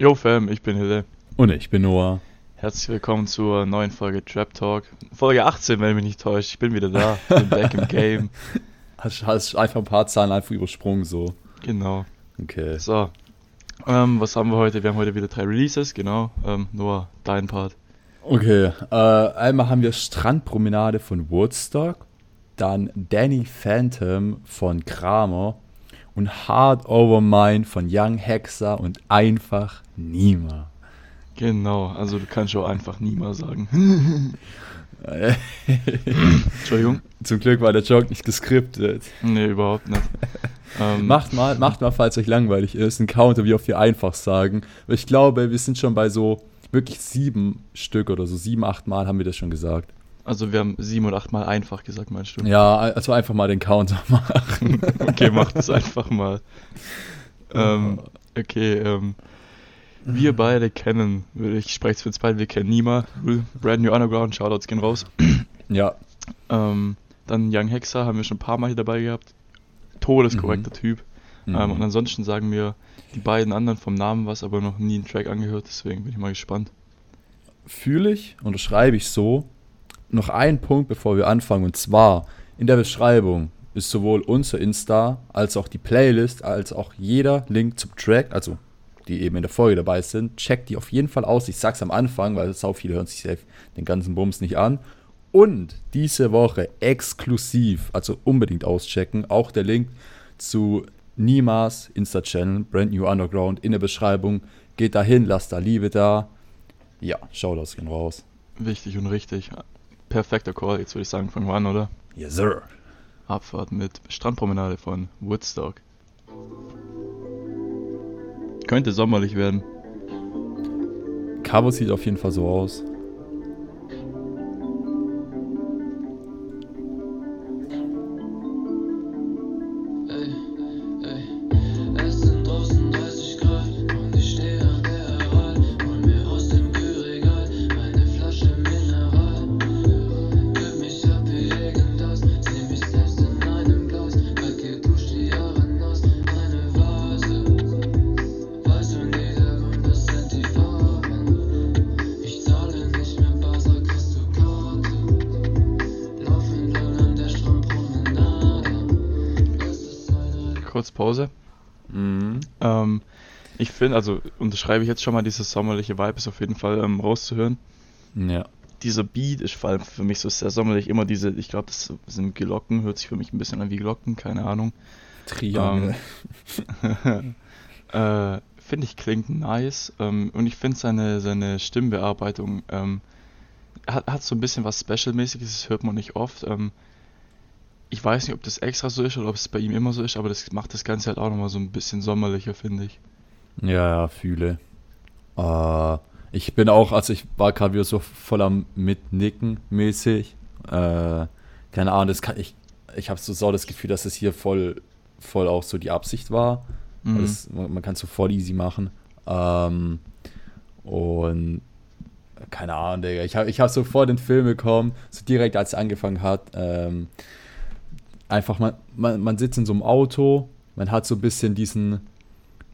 Yo Fam, ich bin Hille. Und ich bin Noah. Herzlich willkommen zur neuen Folge Trap Talk. Folge 18, wenn mich nicht täuscht. Ich bin wieder da. Bin back im Game. Hast, hast einfach ein paar Zahlen einfach übersprungen so. Genau. Okay. So. Ähm, was haben wir heute? Wir haben heute wieder drei Releases, genau. Ähm, Noah, dein Part. Okay. Äh, einmal haben wir Strandpromenade von Woodstock. Dann Danny Phantom von Kramer. Und Hard Over Mine von Young Hexer und einfach Nima. Genau, also du kannst schon einfach Nima sagen. Entschuldigung. Zum Glück war der Joke nicht geskriptet. Nee, überhaupt nicht. Ähm, macht mal, macht mal, falls euch langweilig ist, einen Counter, wie oft wir einfach sagen. Ich glaube, wir sind schon bei so wirklich sieben Stück oder so, sieben, acht Mal haben wir das schon gesagt. Also wir haben sieben oder acht Mal einfach gesagt, meinst du? Ja, also einfach mal den Counter machen. okay, macht es einfach mal. Ähm, okay, ähm, wir beide kennen, ich spreche es für uns beide, wir kennen Nima, Brand New Underground, Shoutouts gehen raus. Ja. Ähm, dann Young Hexer haben wir schon ein paar Mal hier dabei gehabt. Todeskorrekter mhm. Typ. Mhm. Ähm, und ansonsten sagen mir die beiden anderen vom Namen was, aber noch nie einen Track angehört, deswegen bin ich mal gespannt. Fühle ich, unterschreibe ich so. Noch ein Punkt, bevor wir anfangen, und zwar in der Beschreibung ist sowohl unser Insta als auch die Playlist, als auch jeder Link zum Track, also die eben in der Folge dabei sind, checkt die auf jeden Fall aus. Ich sag's am Anfang, weil sau viele hören sich safe den ganzen Bums nicht an. Und diese Woche exklusiv, also unbedingt auschecken, auch der Link zu Nimas Insta-Channel, Brand New Underground, in der Beschreibung. Geht dahin, lasst da Liebe da. Ja, Shoutouts gehen raus. Wichtig und richtig. Perfekter Call, jetzt würde ich sagen, fangen wir an, oder? Yes, sir. Abfahrt mit Strandpromenade von Woodstock. Könnte sommerlich werden. Cover sieht auf jeden Fall so aus. Kurz Pause. Mhm. Ähm, ich finde, also unterschreibe ich jetzt schon mal, dieses sommerliche Vibe ist auf jeden Fall ähm, rauszuhören. Ja. Dieser Beat ist vor allem für mich so sehr sommerlich. Immer diese, ich glaube, das sind Glocken, hört sich für mich ein bisschen an wie Glocken, keine Ahnung. Triangel. Ähm, äh, finde ich klingt nice. Ähm, und ich finde seine, seine Stimmbearbeitung ähm, hat, hat so ein bisschen was Special-mäßiges, das hört man nicht oft. Ähm, ich weiß nicht, ob das extra so ist oder ob es bei ihm immer so ist, aber das macht das Ganze halt auch nochmal so ein bisschen sommerlicher, finde ich. Ja, ja, fühle. Äh, ich bin auch, also ich war gerade wieder so voll am Mitnicken mäßig. Äh, keine Ahnung, das kann, ich, ich habe so, so das Gefühl, dass es hier voll, voll auch so die Absicht war. Mhm. Das, man, man kann es so voll easy machen. Ähm, und keine Ahnung, Digga. Ich habe ich hab so vor den Film gekommen, so direkt als es angefangen hat. Ähm, einfach, man, man, man sitzt in so einem Auto, man hat so ein bisschen diesen,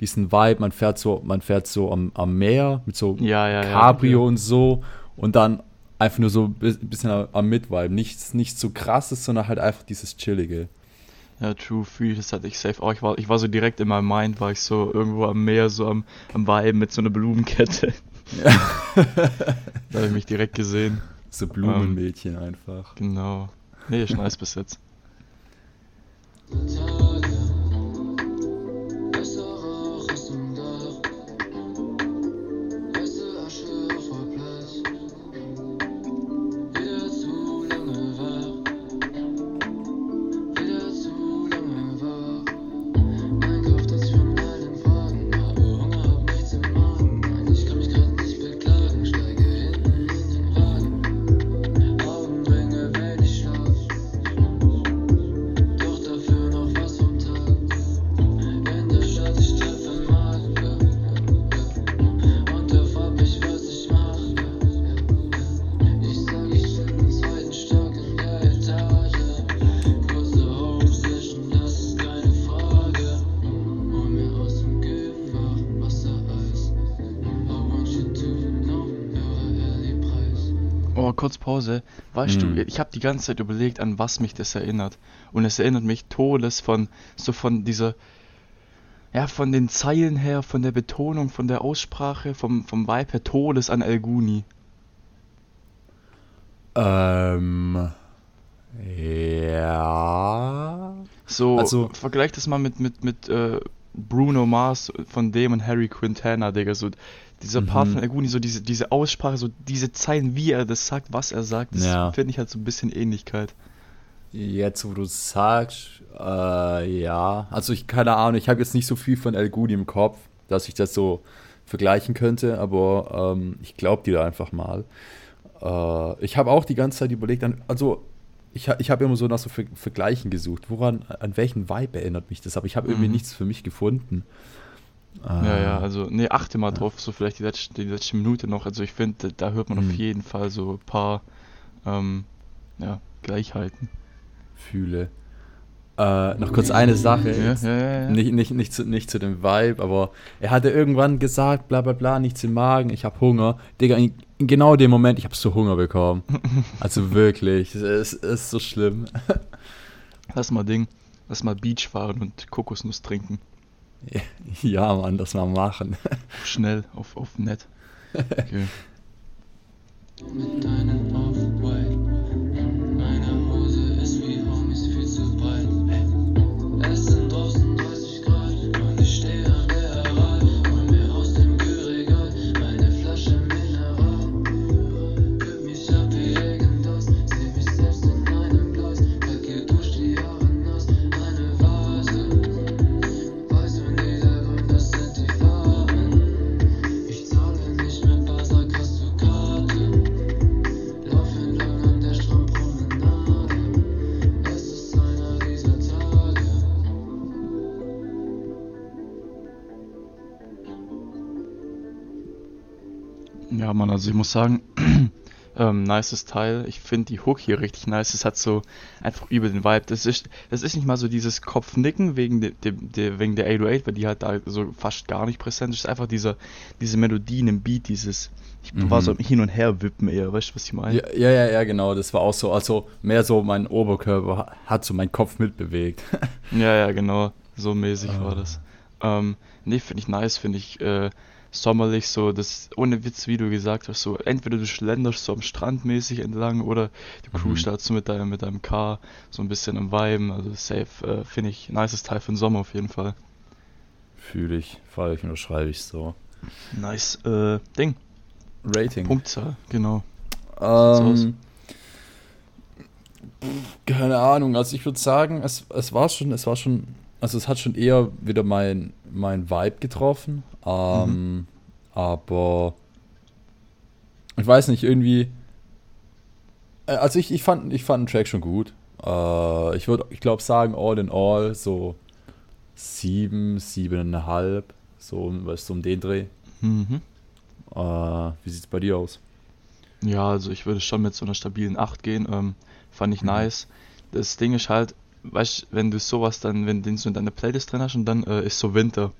diesen Vibe, man fährt so, man fährt so am, am Meer mit so ja, ja, Cabrio ja, und so und dann einfach nur so ein bisschen am, am Mitvibe. Nichts, nichts so krasses, sondern halt einfach dieses Chillige. Ja, True Free, das hatte ich safe auch. Ich war, ich war so direkt in meinem Mind, war ich so irgendwo am Meer, so am, am Vibe mit so einer Blumenkette. Ja. da habe ich mich direkt gesehen. So Blumenmädchen ähm, einfach. Genau. Nee, ist nice bis jetzt. Time. Pause. Weißt Hm. du, ich habe die ganze Zeit überlegt, an was mich das erinnert. Und es erinnert mich Todes von, so von dieser, ja, von den Zeilen her, von der Betonung, von der Aussprache, vom, vom Vibe her, Todes an El Guni. Ähm. Ja. So, Also- vergleich das mal mit, mit, mit äh, Bruno Mars von dem und Harry Quintana, Digga. So, dieser Part Mhm. von El Guni, so diese, diese Aussprache, so diese Zeilen, wie er das sagt, was er sagt, das Ja. finde ich halt so ein bisschen Ähnlichkeit. Jetzt, wo du sagst, äh, ja. Also ich, keine Ahnung, ich habe jetzt nicht so viel von El Gudi im Kopf, dass ich das so vergleichen könnte, aber ähm, ich glaube dir da einfach mal. Äh, ich habe auch die ganze Zeit überlegt, an, also ich, ha- ich habe immer so nach so Ver Vergleichen gesucht. Woran, an welchen Vibe erinnert mich das? Aber ich habe irgendwie Mhm. nichts für mich gefunden. Ja, Äh, ja, also, nee, achte mal drauf, so vielleicht die letzte, die letzte Minute noch. Also ich finde, da hört man Mhm. auf jeden Fall so ein paar, ähm, ja, Gleichheiten. Fühle. Äh, noch kurz eine Sache. Ja, ja, ja, ja. Nicht, nicht, nicht, zu, nicht zu dem Vibe, aber er hatte irgendwann gesagt, bla bla bla, nichts im Magen, ich habe Hunger. Digga, in, in genau dem Moment, ich habe so Hunger bekommen. Also wirklich, es ist, ist so schlimm. Lass mal Ding, lass mal Beach fahren und Kokosnuss trinken. Ja, Mann, das mal machen. Schnell, auf, auf nett. Okay. Mit deinen Off-White. Ja, Mann, also ich muss sagen, ähm, nices Teil. Ich finde die Hook hier richtig nice. Es hat so einfach über den Vibe. Das ist, das ist nicht mal so dieses Kopfnicken wegen, de, de, de, wegen der 808, weil die halt da so fast gar nicht präsent ist. Es ist einfach dieser, diese Melodien im Beat, dieses, ich war so im Hin und Her wippen eher, weißt du, was ich meine? Ja, ja, ja, ja, genau, das war auch so. Also mehr so mein Oberkörper ha- hat so meinen Kopf mitbewegt. Ja, ja, genau. So mäßig Ah. war das. Ähm, nee, finde ich nice, finde ich äh, sommerlich so, das ohne Witz, wie du gesagt hast, so entweder du schlenderst so am Strand mäßig entlang oder du Mhm. cruist so mit deinem, mit deinem Car so ein bisschen am Viben, also safe, äh, finde ich nices Teil für den Sommer auf jeden Fall. Fühle ich, fahre ich, unterschreibe ich so. Nice, äh, Ding, Rating. Punktzahl, genau. Ähm, keine Ahnung, also ich würde sagen, es, es war schon, es war schon, also es hat schon eher wieder mein, mein Vibe getroffen. Ähm, Aber ich weiß nicht, irgendwie. äh, Also ich, ich, fand, ich fand den Track schon gut. Äh, ich würde, ich glaube, sagen, all in all, so sieben, siebeneinhalb, so, weißt um den Dreh. Mhm. Äh, wie sieht's bei dir aus? Ja, also ich würde schon mit so einer stabilen 8 gehen. Ähm, fand ich Mhm. nice. Das Ding ist halt, weißt du, wenn du sowas dann, wenn den so in deiner Playlist drin hast und dann äh, ist so Winter,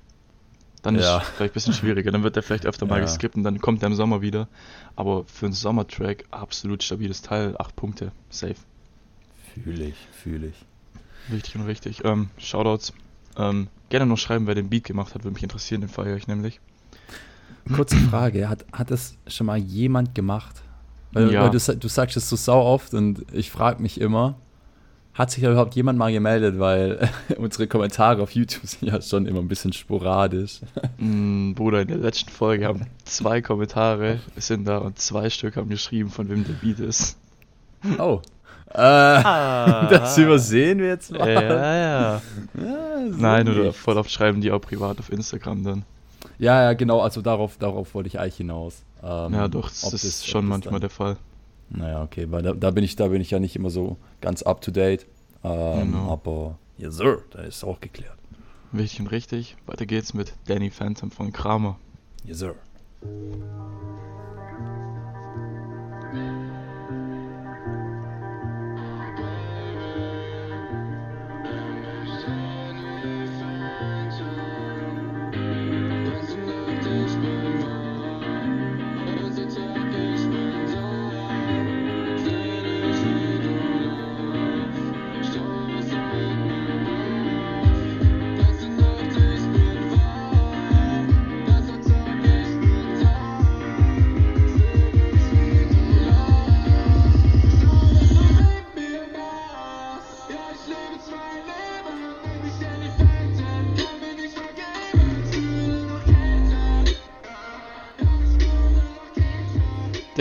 dann Ja. ist es vielleicht ein bisschen schwieriger. Dann wird der vielleicht öfter mal Ja. geskippt und dann kommt er im Sommer wieder. Aber für einen Sommertrack absolut stabiles Teil, 8 Punkte, safe. Fühle ich, fühle ich. Richtig und richtig. Ähm, Shoutouts. Ähm, gerne noch schreiben, wer den Beat gemacht hat, würde mich interessieren, den feiere ich nämlich. Kurze Frage, hat, hat das schon mal jemand gemacht? Weil, Ja. weil du, du sagst es so sau oft und ich frage mich immer, hat sich da überhaupt jemand mal gemeldet? Weil unsere Kommentare auf YouTube sind ja schon immer ein bisschen sporadisch. Mm, Bruder, in der letzten Folge haben zwei Kommentare sind da und zwei Stück haben geschrieben, von wem der Beat ist. Oh. Äh, das übersehen wir jetzt mal. Ja, ja. Ja, so Nein, oder voll oft schreiben die auch privat auf Instagram dann. Ja, ja, genau, also darauf, darauf wollte ich eigentlich hinaus. Ähm, ja, doch, das ist das- schon manchmal dann- der Fall. Naja, okay, weil da, da bin ich, da bin ich ja nicht immer so ganz up to date. Ähm, Genau. Aber ja, Sir, da ist auch geklärt. Wichtig und richtig. Weiter geht's mit Danny Phantom von Kramer. Yes, Sir.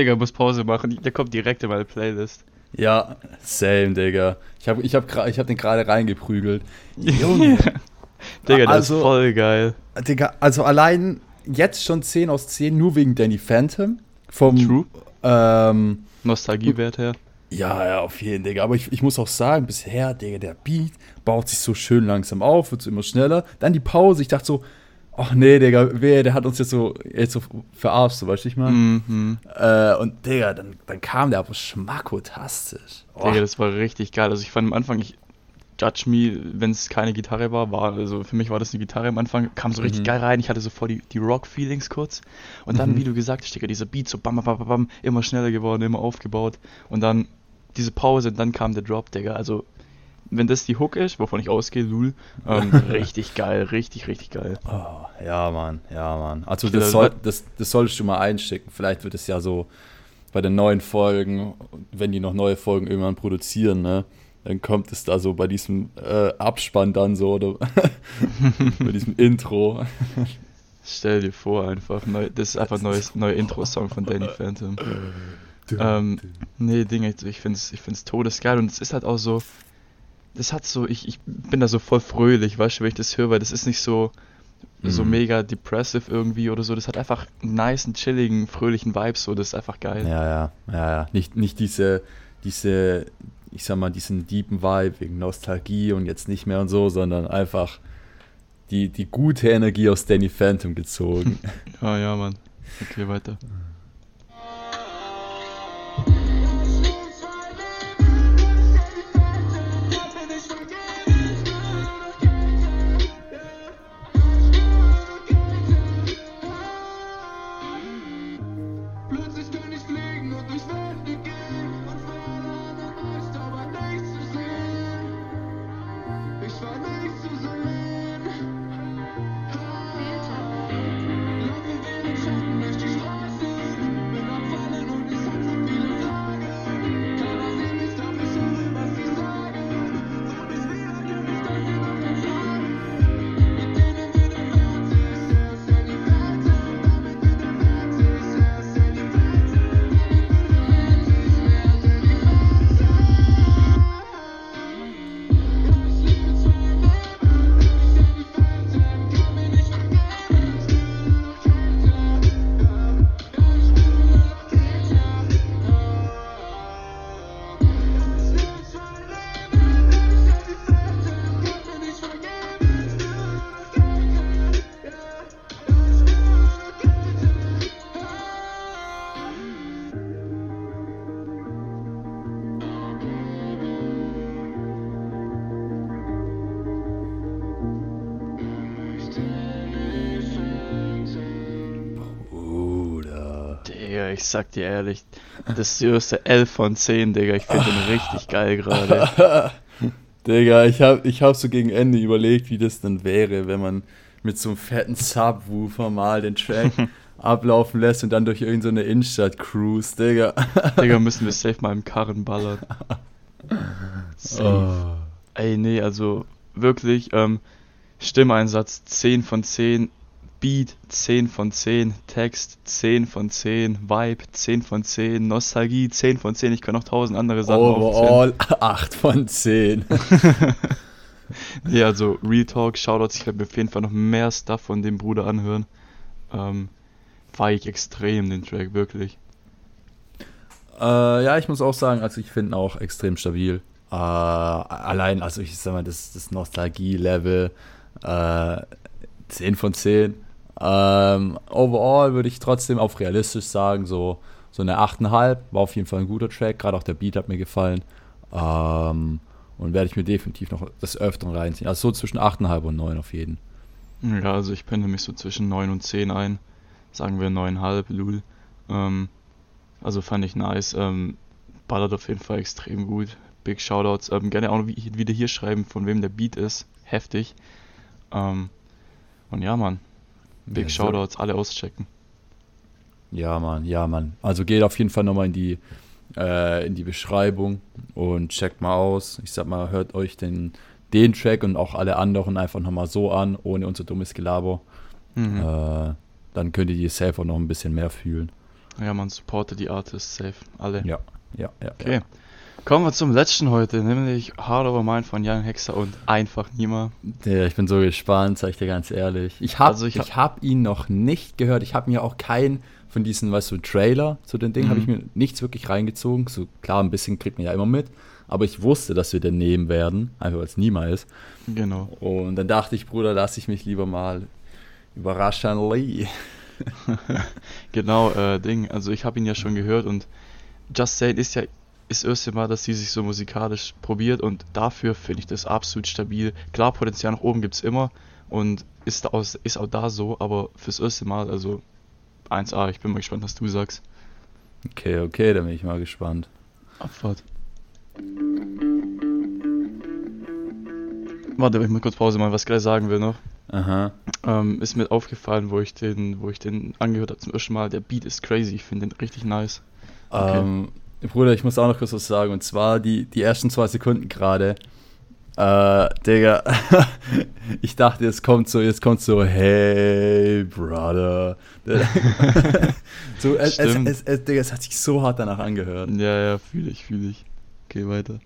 Digga, muss Pause machen. Der kommt direkt in meine Playlist. Ja, same, Digga. Ich habe ich hab, ich hab den gerade reingeprügelt. Junge. Digga, der Also- ist voll geil. Digga, also allein jetzt schon 10 aus 10, nur wegen Danny Phantom. Vom, True. Ähm, Nostalgiewert her. ja, ja, auf jeden, Digga. Aber ich, ich muss auch sagen, bisher, Digga, der Beat baut sich so schön langsam auf, wird so immer schneller. Dann die Pause, ich dachte so, ach nee, Digga, wer, der hat uns jetzt so, jetzt so verarscht, so, weißt du, ich meine? Mhm. Äh, und Digga, dann, dann kam der aber schmackotastisch. Oh, Digga, das war richtig geil. Also ich fand am Anfang, ich judge me, wenn es keine Gitarre war, war, also für mich war das eine Gitarre am Anfang, kam so richtig Mhm. geil rein. Ich hatte so voll die, die Rock-Feelings kurz. Und dann, Mhm. wie du gesagt hast, Digga, dieser Beat so bam, bam, bam, bam, immer schneller geworden, immer aufgebaut. Und dann diese Pause, und dann kam der Drop, Digga. Also, wenn das die Hook ist, wovon ich ausgehe, Lul, ähm, richtig geil, richtig, richtig geil. Oh, ja, Mann, ja, Mann. Also das, soll, das, das solltest du mal einschicken. Vielleicht wird es ja so bei den neuen Folgen, wenn die noch neue Folgen irgendwann produzieren, ne? Dann kommt es da so bei diesem äh, Abspann dann so oder bei diesem Intro. Stell dir vor, einfach, neu, das ist einfach ein neues, neuer Intro-Song von Danny Phantom. Ähm, nee, Dinge, ich find's, ich find's todesgeil und es ist halt auch so, das hat so, ich, ich bin da so voll fröhlich, weißt du, wenn ich das höre, weil das ist nicht so, so Mhm. mega depressive irgendwie oder so, das hat einfach einen nice, chilligen, fröhlichen Vibe, so, das ist einfach geil. Ja, ja, ja, ja. Nicht, nicht diese, diese, ich sag mal, diesen deepen Vibe wegen Nostalgie und jetzt nicht mehr und so, sondern einfach die, die gute Energie aus Danny Phantom gezogen. Ja, ja, Mann. Okay, weiter. Ich sag dir ehrlich, das ist der 11 von 10, Digga, ich finde den richtig geil gerade. Digga, ich hab, ich hab so gegen Ende überlegt, wie das dann wäre, wenn man mit so einem fetten Subwoofer mal den Track ablaufen lässt und dann durch irgendeine so Innenstadt cruise, Digga. Digga, müssen wir safe mal im Karren ballern. Safe. Ey, nee, also wirklich, ähm, Stimmeinsatz 10 von 10, Beat 10 von 10, Text 10 von 10, Vibe 10 von 10, Nostalgie 10 von 10, ich kann noch tausend andere Sachen aufzählen. Overall 8 von 10. Ja, also Real Talk, Shoutouts, ich werde mir auf jeden Fall noch mehr Stuff von dem Bruder anhören. Ähm, feier ich extrem den Track, wirklich. Äh, ja, ich muss auch sagen, also ich finde ihn auch extrem stabil. Äh, allein, also ich sag mal, das, das Nostalgie-Level äh, 10 von 10. Ähm, overall würde ich trotzdem auf realistisch sagen, so, so eine 8,5. War auf jeden Fall ein guter Track, gerade auch der Beat hat mir gefallen. Ähm, und werde ich mir definitiv noch des Öfteren reinziehen. Also so zwischen 8,5 und 9 auf jeden. Ja, also ich pendel mich so zwischen 9 und 10 ein. Sagen wir 9,5, Lul. Ähm, also fand ich nice. Ähm, ballert auf jeden Fall extrem gut. Big Shoutouts. Ähm, gerne auch wieder hier schreiben, von wem der Beat ist. Heftig. Ähm, und ja, Mann. Big Ja, so- Shoutouts, alle auschecken. Ja, Mann, ja, Mann. Also geht auf jeden Fall nochmal in die, äh, in die Beschreibung und checkt mal aus. Ich sag mal, hört euch den, den Track und auch alle anderen einfach nochmal so an, ohne unser dummes Gelaber. Mhm. Äh, dann könnt ihr die safe auch noch ein bisschen mehr fühlen. Ja, man supportet die Artists safe. Alle. Ja, ja, ja. Okay. Kommen wir zum letzten heute, nämlich Hard Over Mine von Jan Hexer und einfach Nima. Ja, ich bin so gespannt, sag ich dir ganz ehrlich. Ich habe Also ich ich hab- hab ihn noch nicht gehört. Ich habe mir auch keinen von diesen, weißt du, Trailer zu den Dingen, habe ich Mhm. mir nichts wirklich reingezogen. So klar, ein bisschen kriegt man ja immer mit. Aber ich wusste, dass wir den nehmen werden, einfach weil es Nima ist. Genau. Und dann dachte ich, Bruder, lass ich mich lieber mal überraschen. Genau, äh, Ding. Also ich habe ihn ja schon gehört und Just Saying ist ja das erste Mal, dass sie sich so musikalisch probiert und dafür finde ich das absolut stabil. Klar, Potenzial nach oben gibt es immer und ist, da aus, ist auch da so, aber fürs erste Mal, also 1A, ich bin mal gespannt, was du sagst. Okay, okay, da bin ich mal gespannt. Abfahrt. Warte, ich muss kurz Pause machen, was ich gleich sagen will noch. Aha. Ähm, ist mir aufgefallen, wo ich den, wo ich den angehört habe zum ersten Mal. Der Beat ist crazy, ich finde den richtig nice. Okay. Ähm, Bruder, ich muss auch noch kurz was sagen. Und zwar die, die ersten zwei Sekunden gerade. Äh, Digga, ich dachte, jetzt kommt so, jetzt kommt so, hey, Brother. so, es, es, es, es, Digga, es hat sich so hart danach angehört. Ja, ja, fühle ich, fühle ich. Okay, weiter.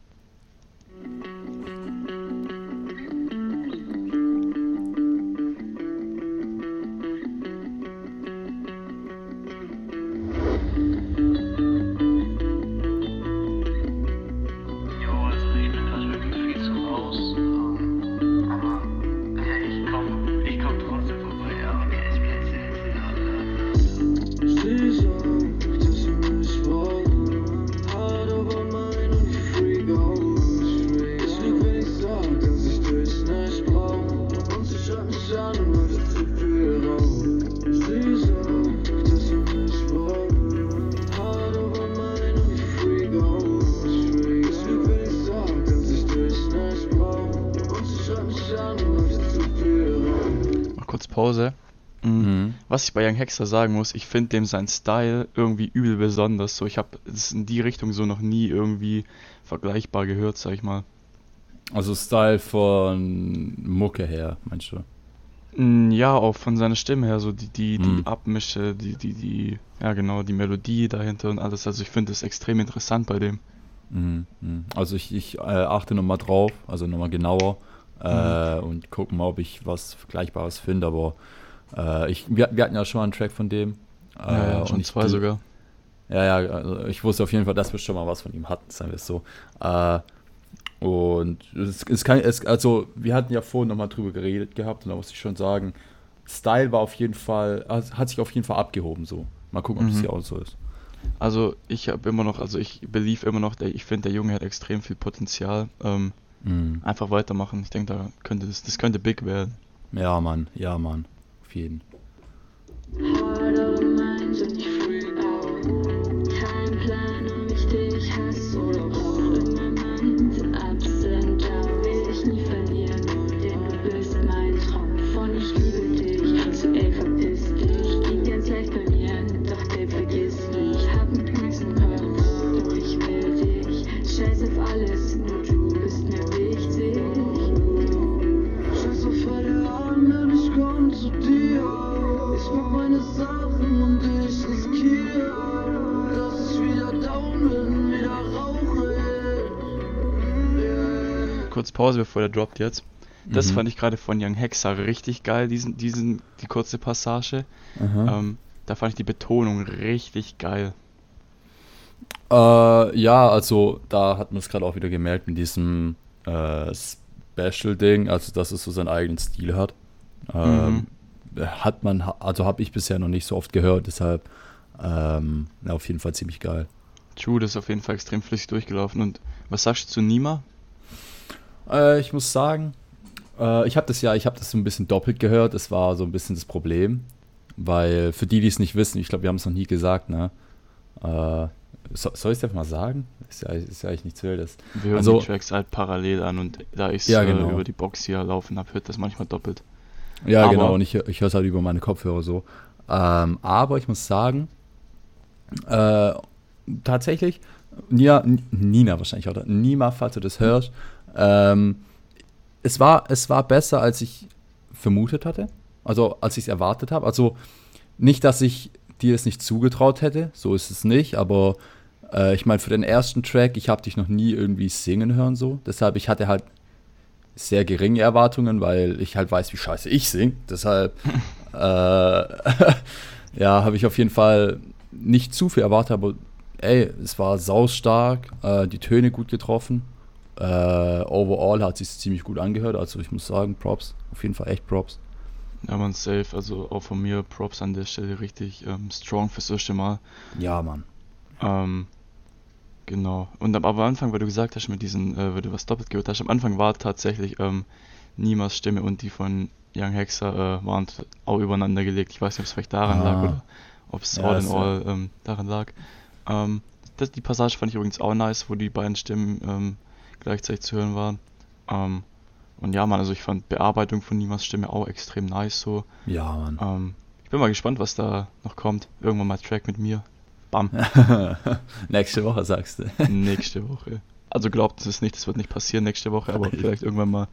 Pause. Mhm. Mhm. Was ich bei Young Hexer sagen muss, ich finde dem sein Style irgendwie übel besonders. So, ich habe es in die Richtung so noch nie irgendwie vergleichbar gehört, sag ich mal. Also Style von Mucke her, meinst du? Mm, Ja, auch von seiner Stimme her, so die, die, die Mhm. Abmische, die, die, die, ja genau, die Melodie dahinter und alles. Also ich finde das extrem interessant bei dem. Mhm. mhm. Also ich, ich äh, achte nochmal drauf, also nochmal genauer äh, und gucke mal, ob ich was Vergleichbares finde, aber äh, ich, wir, wir hatten ja schon mal einen Track von dem. Äh, Ja, ja, und schon ich zwei gl- sogar. Ja, ja, also ich wusste auf jeden Fall, dass wir schon mal was von ihm hatten, sagen wir es so. Äh, und es, es kann, es, also wir hatten ja vorhin nochmal drüber geredet gehabt und da muss ich schon sagen, Style war auf jeden Fall, hat sich auf jeden Fall abgehoben so. Mal gucken, ob das Mhm. hier auch so ist. Also ich habe immer noch, also ich believe immer noch, ich finde der Junge hat extrem viel Potenzial. Ähm, Mhm. einfach weitermachen. Ich denke, da könnte das, das könnte big werden. Ja, Mann, ja, Mann. Auf jeden. Pause, bevor der droppt jetzt. Das Mhm. fand ich gerade von Young Hexer richtig geil, diesen, diesen, die kurze Passage. Ähm, da fand ich die Betonung richtig geil. Äh, ja, also da hat man es gerade auch wieder gemerkt mit diesem äh, Special-Ding, also dass es so seinen eigenen Stil hat. Ähm, Hat man, also habe ich bisher noch nicht so oft gehört, deshalb ähm, ja, auf jeden Fall ziemlich geil. True, das ist auf jeden Fall extrem flüssig durchgelaufen. Und was sagst du zu Nima? Äh, ich muss sagen, äh, ich habe das ja, ich habe das so ein bisschen doppelt gehört. Das war so ein bisschen das Problem, weil für die, die es nicht wissen, ich glaube, wir haben es noch nie gesagt, ne? Äh, so, soll ich es einfach mal sagen? Ist ja, ist ja eigentlich nichts Wildes. Wir hören Also- die Tracks halt parallel an und da ich Ja, äh, genau. über die Box hier laufen habe, hört das manchmal doppelt. Ja, Aber- genau, und ich, ich höre es halt über meine Kopfhörer so. Ähm, aber ich muss sagen, äh, tatsächlich, Nia, N- Nina wahrscheinlich, oder? Nima, falls du das hörst, ähm, es, war, es war besser, als ich vermutet hatte. Also, als ich es erwartet habe. Also, nicht, dass ich dir es nicht zugetraut hätte, so ist es nicht, aber äh, ich meine, für den ersten Track, ich habe dich noch nie irgendwie singen hören, so. Deshalb, ich hatte halt sehr geringe Erwartungen, weil ich halt weiß, wie scheiße ich sing. Deshalb, äh, ja, habe ich auf jeden Fall nicht zu viel erwartet, aber ey, es war saustark, äh, die Töne gut getroffen. Äh, overall hat sich ziemlich gut angehört, also ich muss sagen, Props, auf jeden Fall echt Props. Ja, man, safe. Also auch von mir Props an der Stelle richtig ähm, strong fürs erste Mal. Ja, Mann. Ähm, genau. Und am, am Anfang, weil du gesagt hast, mit diesen, äh, weil du was doppelt gehört hast, am Anfang war tatsächlich ähm, Nimas Stimme und die von Young Hexer äh, waren auch übereinander gelegt. Ich weiß nicht, ob es vielleicht daran lag Ah. oder ob es Ja, all in all ähm, daran lag. Ähm, das, die Passage fand ich übrigens auch nice, wo die beiden Stimmen ähm, gleichzeitig zu hören waren. Ähm, und ja, man, also ich fand Bearbeitung von Nimas Stimme auch extrem nice so. Ja, Mann. Ähm, ich bin mal gespannt, was da noch kommt. Irgendwann mal Track mit mir. Bam. Nächste Woche sagst du. nächste Woche. Also glaubt es nicht, das wird nicht passieren nächste Woche, aber vielleicht irgendwann mal.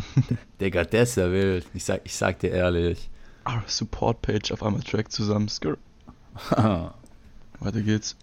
Digga, das ist ja wild. Ich sag, ich sag dir ehrlich. Ah, Support-Page auf einmal Track zusammen. Skr. Weiter geht's.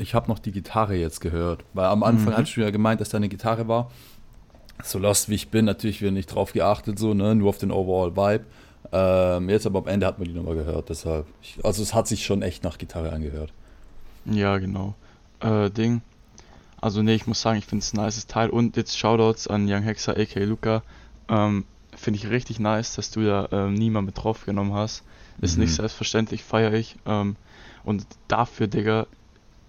Ich hab noch die Gitarre jetzt gehört. Weil am Anfang Mhm. hattest du ja gemeint, dass da eine Gitarre war. So lost wie ich bin, natürlich wieder nicht drauf geachtet, so, ne? Nur auf den Overall Vibe. Ähm, jetzt aber am Ende hat man die nochmal gehört, deshalb. Ich, also es hat sich schon echt nach Gitarre angehört. Ja, genau. Äh, Ding. Also nee, ich muss sagen, ich finde es ein nices Teil. Und jetzt Shoutouts an Young Hexer, a.k.a. Luca. Ähm, finde ich richtig nice, dass du da ähm, niemand mit draufgenommen hast. Ist Mhm. nicht selbstverständlich, feiere ich. Ähm, und dafür, Digga,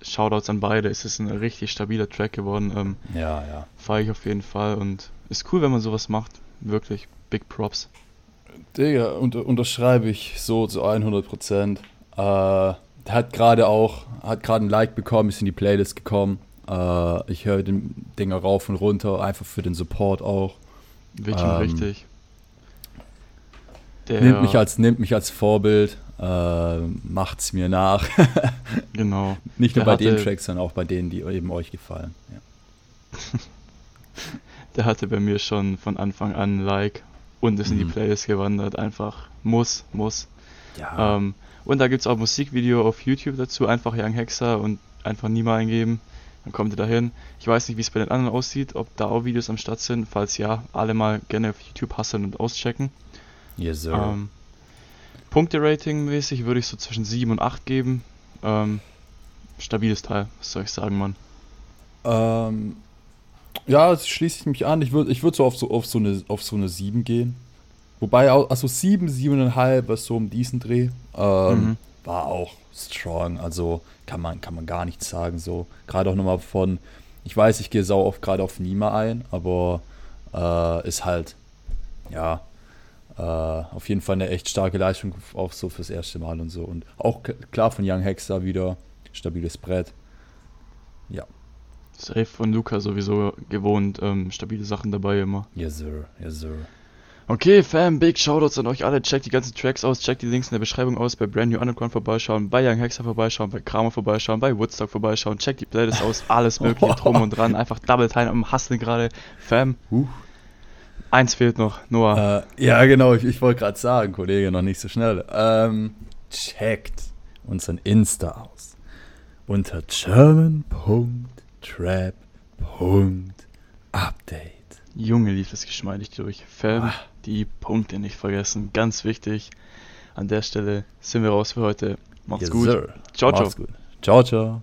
Shoutouts an beide. Es ist ein richtig stabiler Track geworden. Ähm, Ja, ja. feiere ich auf jeden Fall. Und ist cool, wenn man sowas macht. Wirklich. Big Props. Digga, unter, unterschreibe ich so zu 100 Prozent. Äh, hat gerade auch, hat gerade ein Like bekommen, ist in die Playlist gekommen. Äh, ich höre den Dinger rauf und runter, einfach für den Support auch. Wirklich Ähm, richtig. Der, Nimmt mich als, nimmt mich als Vorbild, äh, macht's mir nach. genau. Nicht nur Der bei den hatte- Tracks, sondern auch bei denen, die eben euch gefallen. Ja. Der hatte bei mir schon von Anfang an ein Like und ist in die Mhm. Playlist gewandert. Einfach muss, muss. Ja. Ähm, und da gibt es auch Musikvideo auf YouTube dazu. Einfach Young Hexer und einfach Nima eingeben. Dann kommt ihr dahin. Ich weiß nicht, wie es bei den anderen aussieht, ob da auch Videos am Start sind. Falls ja, alle mal gerne auf YouTube hasseln und auschecken. yes, sir. Ähm, Punkte-Rating-mäßig würde ich so zwischen 7 und 8 geben. Ähm, stabiles Teil, was soll ich sagen, Mann. Ähm, ja, das schließe ich mich an. Ich würde ich würd so auf so auf so eine auf so eine 7 gehen. Wobei also 7, 7,5, was so um diesen Dreh. Ähm, Mhm. War auch strong. Also kann man, kann man gar nichts sagen. So. Gerade auch nochmal von, ich weiß, ich gehe sau oft gerade auf Nima ein, aber äh, ist halt, ja, auf jeden Fall eine echt starke Leistung, auch so fürs erste Mal und so. Und auch klar von Young Hexer wieder, stabiles Brett. Ja. Safe von Luca sowieso gewohnt, ähm, stabile Sachen dabei immer. Yes, sir. Yes, sir. Okay, Fam, Big Shoutouts an euch alle. Checkt die ganzen Tracks aus, checkt die Links in der Beschreibung aus. Bei Brand New Underground vorbeischauen, bei Young Hexer vorbeischauen, bei Kramer vorbeischauen, bei Woodstock vorbeischauen. Checkt die Playlist aus, alles mögliche drum und dran. Einfach Double Time am Hustlen gerade. Fam, Huh. Eins fehlt noch. Noah. Äh, ja, genau, ich, ich wollte gerade sagen, Kollege, noch nicht so schnell. Ähm, checkt unseren Insta aus. Unter German.trap.update. Junge, lief das geschmeidig durch. Fam, Ah. die Punkte nicht vergessen. Ganz wichtig. An der Stelle sind wir raus für heute. Macht's Yes, gut. sir. Ciao, ciao. Macht's gut. Ciao, ciao.